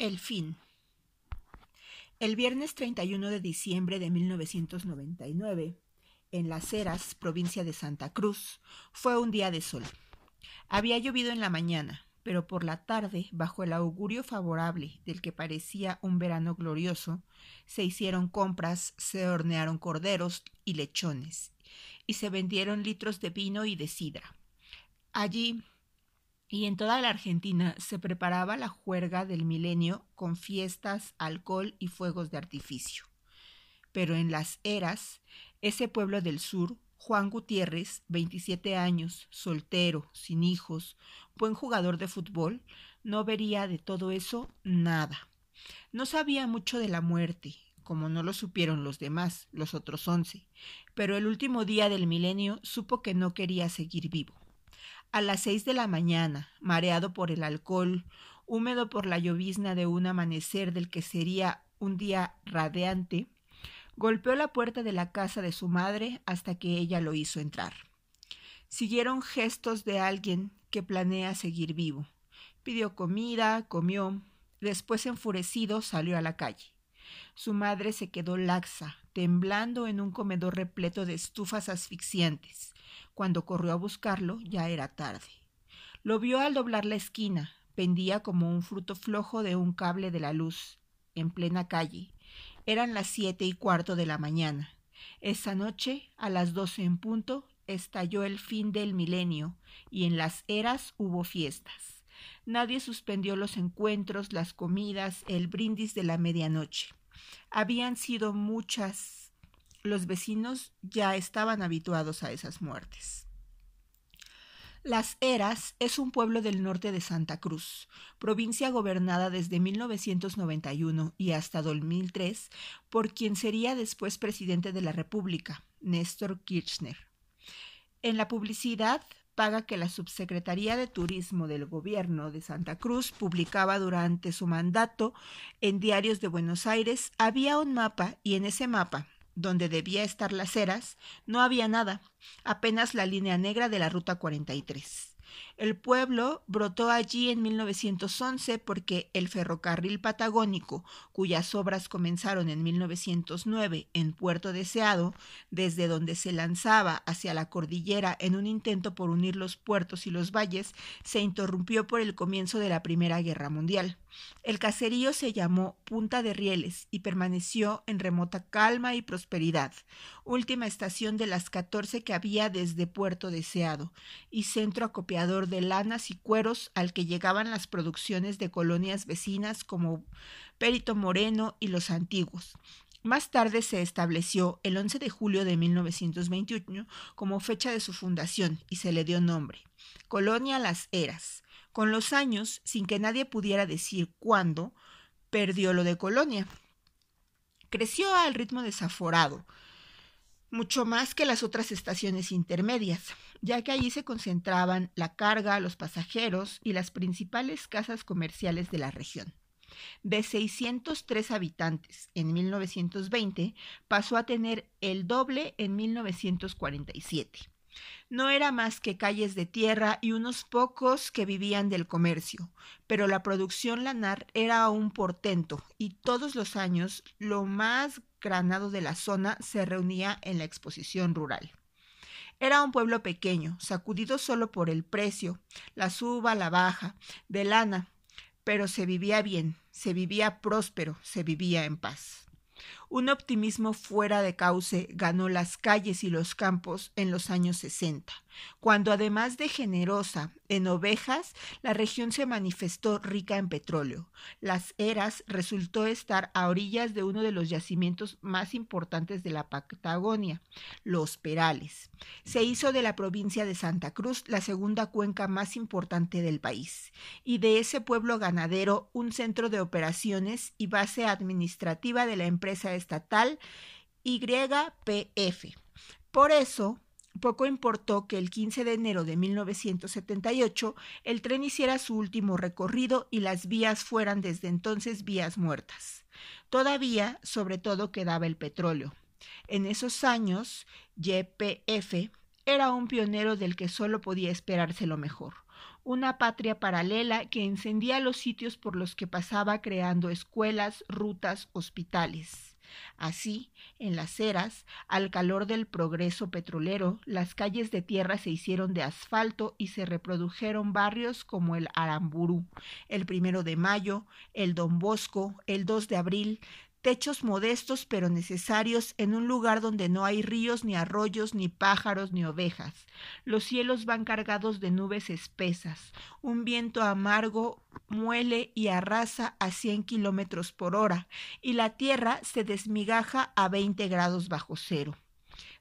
El fin. El viernes 31 de diciembre de 1999, en Las Heras, provincia de Santa Cruz, fue un día de sol. Había llovido en la mañana, pero por la tarde, bajo el augurio favorable del que parecía un verano glorioso, se hicieron compras, se hornearon corderos y lechones, y se vendieron litros de vino y de sidra. Allí, y en toda la Argentina se preparaba la juerga del milenio con fiestas, alcohol y fuegos de artificio. Pero en las eras, ese pueblo del sur, Juan Gutiérrez, 27 años, soltero, sin hijos, buen jugador de fútbol, no vería de todo eso nada. No sabía mucho de la muerte, como no lo supieron los demás, los otros once, pero el último día del milenio supo que no quería seguir vivo. A las seis de la mañana, mareado por el alcohol, húmedo por la llovizna de un amanecer del que sería un día radiante, golpeó la puerta de la casa de su madre hasta que ella lo hizo entrar. Siguieron gestos de alguien que planea seguir vivo. Pidió comida, comió, después enfurecido salió a la calle. Su madre se quedó laxa, temblando en un comedor repleto de estufas asfixiantes. Cuando corrió a buscarlo ya era tarde. Lo vio al doblar la esquina, pendía como un fruto flojo de un cable de la luz, en plena calle. Eran las siete y cuarto de la mañana. Esa noche, a las doce en punto, estalló el fin del milenio, y en las eras hubo fiestas. Nadie suspendió los encuentros, las comidas, el brindis de la medianoche. Habían sido muchas los vecinos ya estaban habituados a esas muertes. Las Heras es un pueblo del norte de Santa Cruz, provincia gobernada desde 1991 y hasta 2003 por quien sería después presidente de la República, Néstor Kirchner. En la publicidad paga que la Subsecretaría de Turismo del Gobierno de Santa Cruz publicaba durante su mandato en diarios de Buenos Aires había un mapa y en ese mapa donde debía estar las eras, no había nada, apenas la línea negra de la Ruta 43. El pueblo brotó allí en 1911 porque el ferrocarril patagónico, cuyas obras comenzaron en 1909 en Puerto Deseado, desde donde se lanzaba hacia la cordillera en un intento por unir los puertos y los valles, se interrumpió por el comienzo de la Primera Guerra Mundial. El caserío se llamó Punta de Rieles y permaneció en remota calma y prosperidad, última estación de las catorce que había desde Puerto Deseado, y centro acopiador de lanas y cueros al que llegaban las producciones de colonias vecinas como Perito Moreno y Los Antiguos. Más tarde se estableció el 11 de julio de 1921 como fecha de su fundación y se le dio nombre, Colonia Las Eras. Con los años, sin que nadie pudiera decir cuándo, perdió lo de colonia. Creció al ritmo desaforado, mucho más que las otras estaciones intermedias, ya que allí se concentraban la carga, los pasajeros y las principales casas comerciales de la región. De 603 habitantes en 1920, pasó a tener el doble en 1947. No era más que calles de tierra y unos pocos que vivían del comercio, pero la producción lanar era un portento y todos los años lo más granado de la zona se reunía en la exposición rural. Era un pueblo pequeño, sacudido solo por el precio, la suba, la baja, de lana, pero se vivía bien, se vivía próspero, se vivía en paz. Un optimismo fuera de cauce ganó las calles y los campos en los años 60, cuando además de generosa en ovejas, la región se manifestó rica en petróleo. Las Eras resultó estar a orillas de uno de los yacimientos más importantes de la Patagonia, Los Perales. Se hizo de la provincia de Santa Cruz la segunda cuenca más importante del país, y de ese pueblo ganadero un centro de operaciones y base administrativa de la empresa estatal YPF. Por eso, poco importó que el 15 de enero de 1978 el tren hiciera su último recorrido y las vías fueran desde entonces vías muertas. Todavía, sobre todo, quedaba el petróleo. En esos años, YPF era un pionero del que solo podía esperarse lo mejor una patria paralela que encendía los sitios por los que pasaba creando escuelas, rutas, hospitales. Así, en las eras, al calor del progreso petrolero, las calles de tierra se hicieron de asfalto y se reprodujeron barrios como el Aramburú, el primero de mayo, el Don Bosco, el 2 de abril, techos modestos pero necesarios en un lugar donde no hay ríos, ni arroyos, ni pájaros, ni ovejas. Los cielos van cargados de nubes espesas. Un viento amargo muele y arrasa a cien kilómetros por hora, y la tierra se desmigaja a veinte grados bajo cero.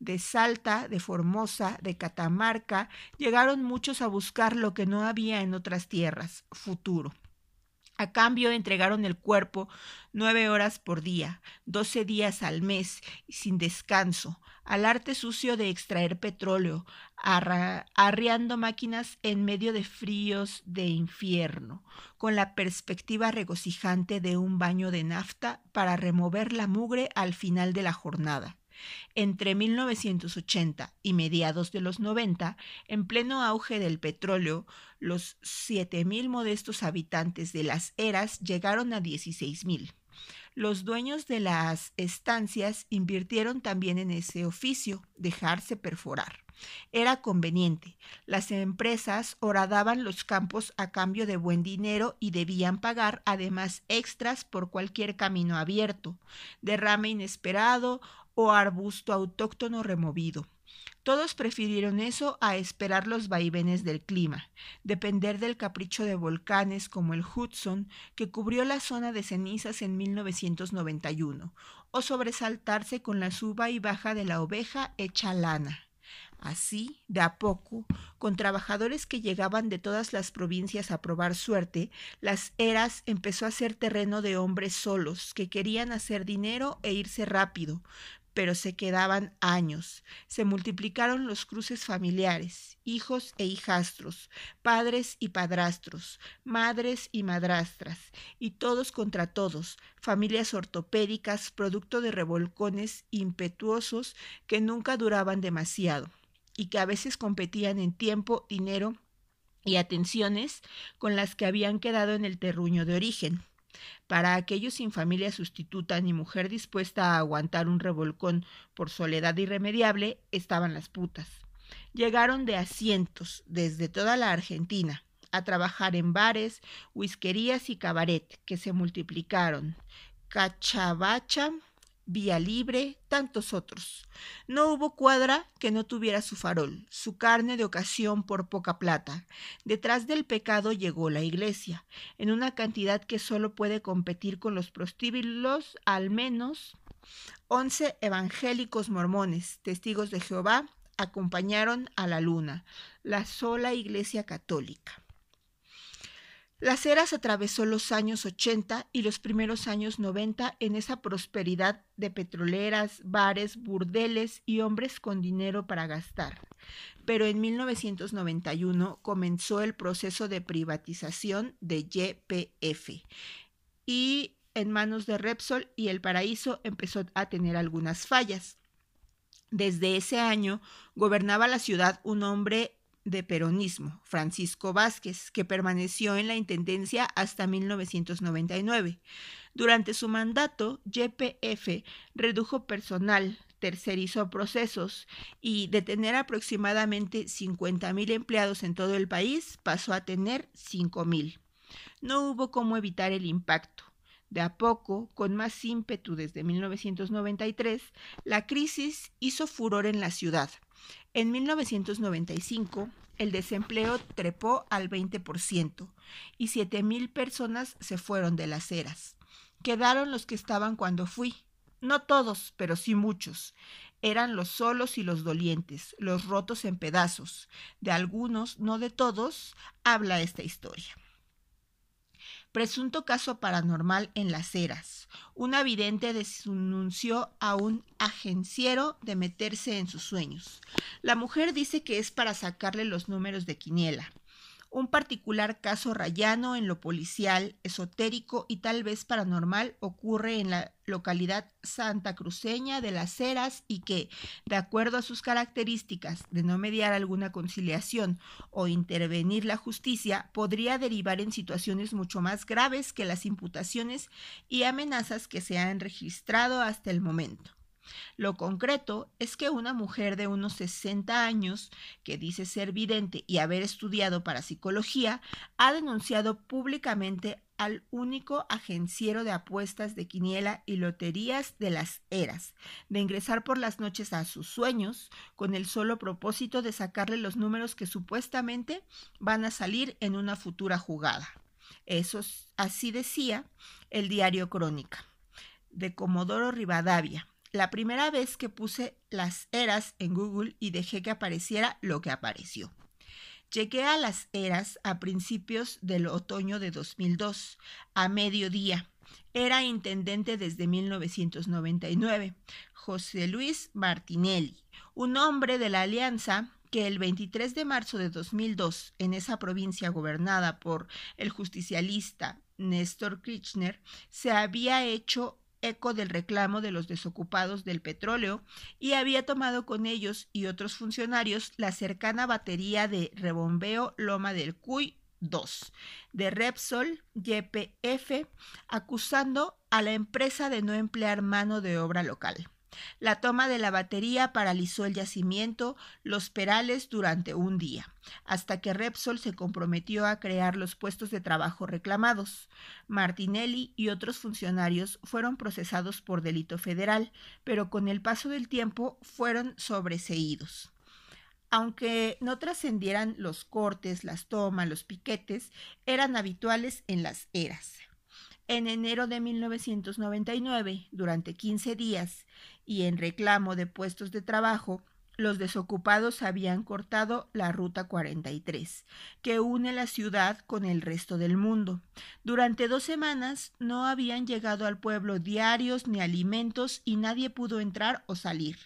De Salta, de Formosa, de Catamarca, llegaron muchos a buscar lo que no había en otras tierras, futuro. A cambio entregaron el cuerpo nueve horas por día, doce días al mes, sin descanso, al arte sucio de extraer petróleo, arriando máquinas en medio de fríos de infierno, con la perspectiva regocijante de un baño de nafta para remover la mugre al final de la jornada. Entre 1980 y mediados de los 90, en pleno auge del petróleo, los 7.000 modestos habitantes de las eras llegaron a 16.000. Los dueños de las estancias invirtieron también en ese oficio, dejarse perforar. Era conveniente. Las empresas horadaban los campos a cambio de buen dinero y debían pagar además extras por cualquier camino abierto, derrame inesperado o arbusto autóctono removido. Todos prefirieron eso a esperar los vaivenes del clima, depender del capricho de volcanes como el Hudson, que cubrió la zona de cenizas en 1991, o sobresaltarse con la suba y baja de la oveja hecha lana. Así, de a poco, con trabajadores que llegaban de todas las provincias a probar suerte, las eras empezó a ser terreno de hombres solos, que querían hacer dinero e irse rápido, pero se quedaban años. Se multiplicaron los cruces familiares, hijos e hijastros, padres y padrastros, madres y madrastras, y todos contra todos, familias ortopédicas, producto de revolcones impetuosos que nunca duraban demasiado y que a veces competían en tiempo, dinero y atenciones con las que habían quedado en el terruño de origen. Para aquellos sin familia sustituta ni mujer dispuesta a aguantar un revolcón por soledad irremediable, estaban las putas. Llegaron de asientos desde toda la Argentina a trabajar en bares, whiskerías y cabaret que se multiplicaron. Cachabacha, Vía Libre, tantos otros. No hubo cuadra que no tuviera su farol, su carne de ocasión por poca plata. Detrás del pecado llegó la iglesia, en una cantidad que solo puede competir con los prostíbulos, al menos once evangélicos mormones, testigos de Jehová, acompañaron a la luna, la sola iglesia católica. Las Heras atravesó los años 80 y los primeros años 90 en esa prosperidad de petroleras, bares, burdeles y hombres con dinero para gastar. Pero en 1991 comenzó el proceso de privatización de YPF y en manos de Repsol y El Paraíso empezó a tener algunas fallas. Desde ese año gobernaba la ciudad un hombre de peronismo, Francisco Vázquez, que permaneció en la Intendencia hasta 1999. Durante su mandato, YPF redujo personal, tercerizó procesos y de tener aproximadamente 50.000 empleados en todo el país, pasó a tener 5.000. No hubo cómo evitar el impacto. De a poco, con más ímpetu desde 1993, la crisis hizo furor en la ciudad. En 1995, el desempleo trepó al 20% y 7.000 personas se fueron de las eras. Quedaron los que estaban cuando fui. No todos, pero sí muchos. Eran los solos y los dolientes, los rotos en pedazos. De algunos, no de todos, habla esta historia. Presunto caso paranormal en las eras. Una vidente denunció a un agenciero de meterse en sus sueños. La mujer dice que es para sacarle los números de quiniela. Un particular caso rayano en lo policial, esotérico y tal vez paranormal ocurre en la localidad santa cruceña de las Heras y que, de acuerdo a sus características de no mediar alguna conciliación o intervenir la justicia, podría derivar en situaciones mucho más graves que las imputaciones y amenazas que se han registrado hasta el momento. Lo concreto es que una mujer de unos 60 años, que dice ser vidente y haber estudiado para psicología, ha denunciado públicamente al único agenciero de apuestas de quiniela y loterías de las eras, de ingresar por las noches a sus sueños con el solo propósito de sacarle los números que supuestamente van a salir en una futura jugada. Eso así decía el diario Crónica de Comodoro Rivadavia, la primera vez que puse las eras en Google y dejé que apareciera lo que apareció. Llegué a las eras a principios del otoño de 2002, a mediodía. Era intendente desde 1999, José Luis Martinelli, un hombre de la Alianza que el 23 de marzo de 2002, en esa provincia gobernada por el justicialista Néstor Kirchner, se había hecho eco del reclamo de los desocupados del petróleo y había tomado con ellos y otros funcionarios la cercana batería de rebombeo Loma del Cuy 2 de Repsol YPF acusando a la empresa de no emplear mano de obra local. La toma de la batería paralizó el yacimiento Los Perales durante un día, hasta que Repsol se comprometió a crear los puestos de trabajo reclamados. Martinelli y otros funcionarios fueron procesados por delito federal, pero con el paso del tiempo fueron sobreseídos. Aunque no trascendieran los cortes, las tomas, los piquetes, eran habituales en las eras. En enero de 1999, durante 15 días, y en reclamo de puestos de trabajo, los desocupados habían cortado la Ruta 43, que une la ciudad con el resto del mundo. Durante dos semanas no habían llegado al pueblo diarios ni alimentos y nadie pudo entrar o salir.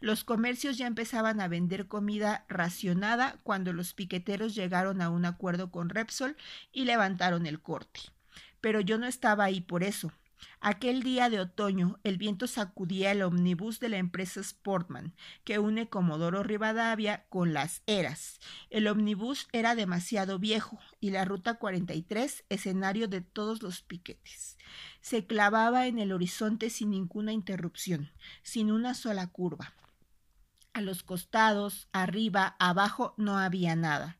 Los comercios ya empezaban a vender comida racionada cuando los piqueteros llegaron a un acuerdo con Repsol y levantaron el corte pero yo no estaba ahí por eso. Aquel día de otoño, el viento sacudía el omnibus de la empresa Sportman, que une Comodoro Rivadavia con las Eras. El omnibus era demasiado viejo y la ruta 43 escenario de todos los piquetes. Se clavaba en el horizonte sin ninguna interrupción, sin una sola curva. A los costados, arriba, abajo no había nada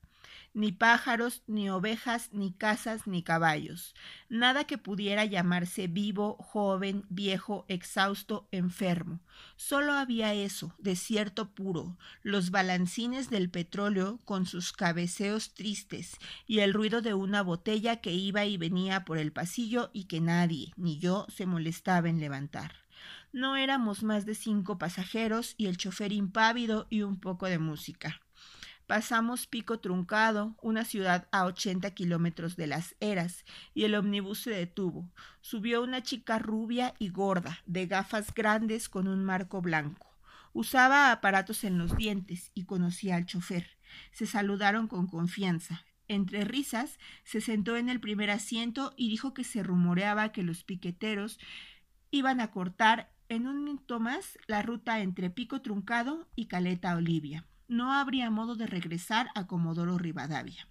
ni pájaros, ni ovejas, ni casas, ni caballos, nada que pudiera llamarse vivo, joven, viejo, exhausto, enfermo. Solo había eso, desierto puro, los balancines del petróleo con sus cabeceos tristes y el ruido de una botella que iba y venía por el pasillo y que nadie, ni yo, se molestaba en levantar. No éramos más de cinco pasajeros y el chofer impávido y un poco de música. Pasamos Pico Truncado, una ciudad a 80 kilómetros de las Eras, y el omnibus se detuvo. Subió una chica rubia y gorda, de gafas grandes con un marco blanco. Usaba aparatos en los dientes y conocía al chofer. Se saludaron con confianza. Entre risas, se sentó en el primer asiento y dijo que se rumoreaba que los piqueteros iban a cortar en un minuto más la ruta entre Pico Truncado y Caleta Olivia no habría modo de regresar a Comodoro Rivadavia.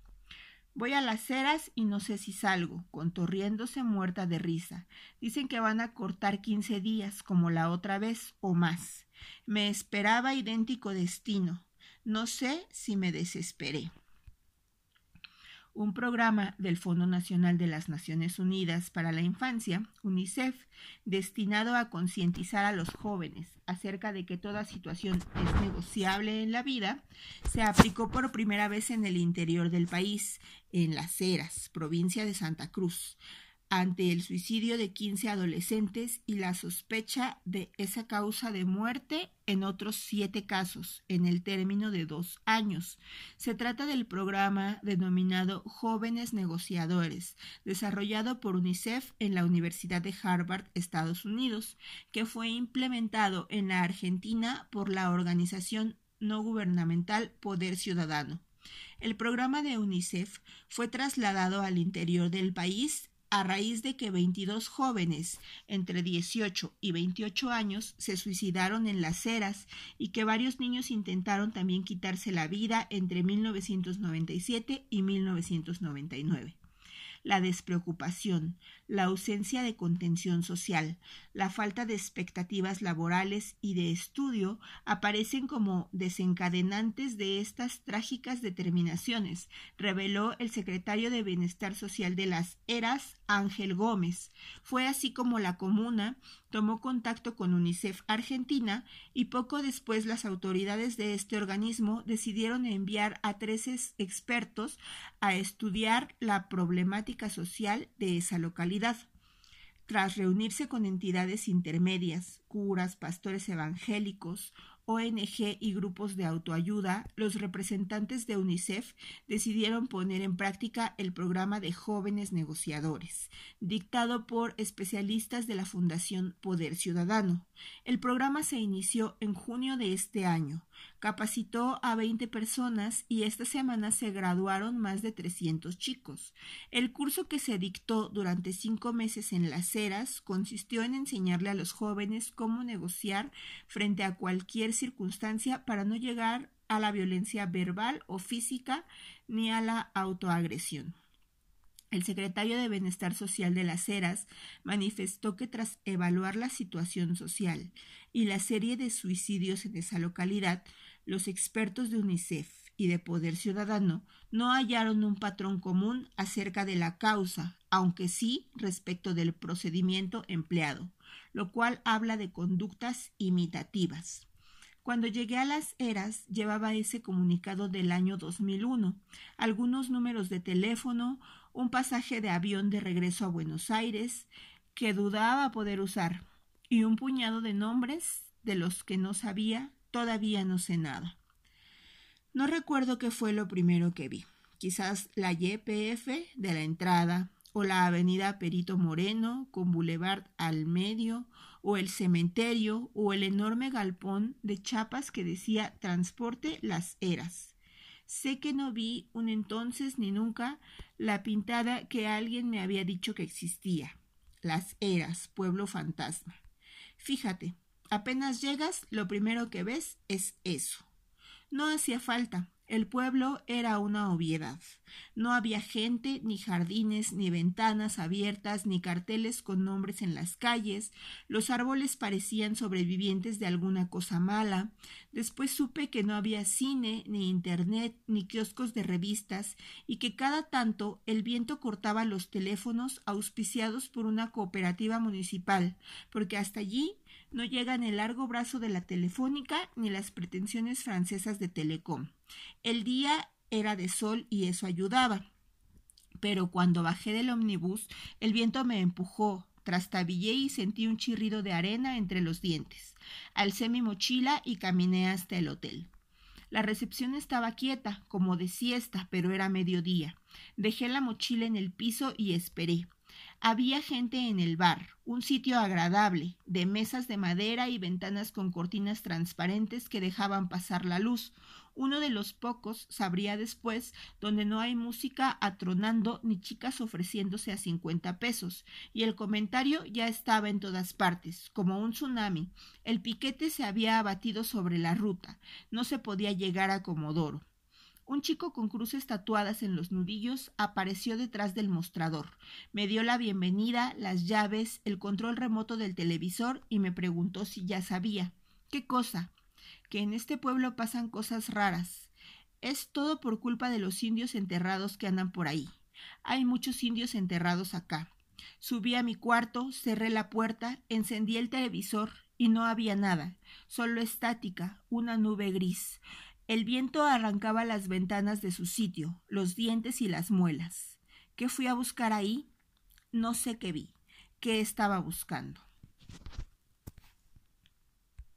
Voy a las ceras y no sé si salgo, contorriéndose muerta de risa. Dicen que van a cortar quince días, como la otra vez, o más. Me esperaba idéntico destino. No sé si me desesperé un programa del Fondo Nacional de las Naciones Unidas para la Infancia, UNICEF, destinado a concientizar a los jóvenes acerca de que toda situación es negociable en la vida, se aplicó por primera vez en el interior del país, en Las Heras, provincia de Santa Cruz, ante el suicidio de 15 adolescentes y la sospecha de esa causa de muerte en otros siete casos en el término de dos años. Se trata del programa denominado Jóvenes Negociadores, desarrollado por UNICEF en la Universidad de Harvard, Estados Unidos, que fue implementado en la Argentina por la organización no gubernamental Poder Ciudadano. El programa de UNICEF fue trasladado al interior del país a raíz de que 22 jóvenes entre 18 y 28 años se suicidaron en las eras y que varios niños intentaron también quitarse la vida entre 1997 y 1999 la despreocupación, la ausencia de contención social, la falta de expectativas laborales y de estudio aparecen como desencadenantes de estas trágicas determinaciones, reveló el secretario de Bienestar Social de las Eras, Ángel Gómez. Fue así como la comuna tomó contacto con UNICEF Argentina y poco después las autoridades de este organismo decidieron enviar a tres expertos a estudiar la problemática social de esa localidad. Tras reunirse con entidades intermedias, curas, pastores evangélicos, ONG y grupos de autoayuda, los representantes de UNICEF decidieron poner en práctica el programa de jóvenes negociadores, dictado por especialistas de la Fundación Poder Ciudadano. El programa se inició en junio de este año, capacitó a 20 personas y esta semana se graduaron más de 300 chicos. El curso que se dictó durante cinco meses en las eras consistió en enseñarle a los jóvenes cómo negociar frente a cualquier circunstancia para no llegar a la violencia verbal o física ni a la autoagresión. El secretario de Bienestar Social de las Heras manifestó que tras evaluar la situación social y la serie de suicidios en esa localidad, los expertos de UNICEF y de Poder Ciudadano no hallaron un patrón común acerca de la causa, aunque sí respecto del procedimiento empleado, lo cual habla de conductas imitativas. Cuando llegué a las eras llevaba ese comunicado del año 2001, algunos números de teléfono, un pasaje de avión de regreso a Buenos Aires, que dudaba poder usar, y un puñado de nombres de los que no sabía, todavía no sé nada. No recuerdo qué fue lo primero que vi. Quizás la YPF de la entrada, o la avenida Perito Moreno, con Boulevard al medio, o el cementerio, o el enorme galpón de chapas que decía Transporte Las Eras. Sé que no vi un entonces ni nunca la pintada que alguien me había dicho que existía. Las Eras, pueblo fantasma. Fíjate, apenas llegas, lo primero que ves es eso. No hacía falta. El pueblo era una obviedad. No había gente, ni jardines, ni ventanas abiertas, ni carteles con nombres en las calles. Los árboles parecían sobrevivientes de alguna cosa mala. Después supe que no había cine, ni internet, ni kioscos de revistas, y que cada tanto el viento cortaba los teléfonos auspiciados por una cooperativa municipal, porque hasta allí no llegan el largo brazo de la telefónica ni las pretensiones francesas de Telecom. El día era de sol y eso ayudaba. Pero cuando bajé del omnibus, el viento me empujó, trastabillé y sentí un chirrido de arena entre los dientes. Alcé mi mochila y caminé hasta el hotel. La recepción estaba quieta, como de siesta, pero era mediodía. Dejé la mochila en el piso y esperé. Había gente en el bar, un sitio agradable, de mesas de madera y ventanas con cortinas transparentes que dejaban pasar la luz, uno de los pocos, sabría después, donde no hay música atronando ni chicas ofreciéndose a cincuenta pesos, y el comentario ya estaba en todas partes, como un tsunami. El piquete se había abatido sobre la ruta, no se podía llegar a Comodoro. Un chico con cruces tatuadas en los nudillos apareció detrás del mostrador. Me dio la bienvenida, las llaves, el control remoto del televisor y me preguntó si ya sabía. ¿Qué cosa? Que en este pueblo pasan cosas raras. Es todo por culpa de los indios enterrados que andan por ahí. Hay muchos indios enterrados acá. Subí a mi cuarto, cerré la puerta, encendí el televisor y no había nada, solo estática, una nube gris. El viento arrancaba las ventanas de su sitio, los dientes y las muelas. ¿Qué fui a buscar ahí? No sé qué vi. ¿Qué estaba buscando?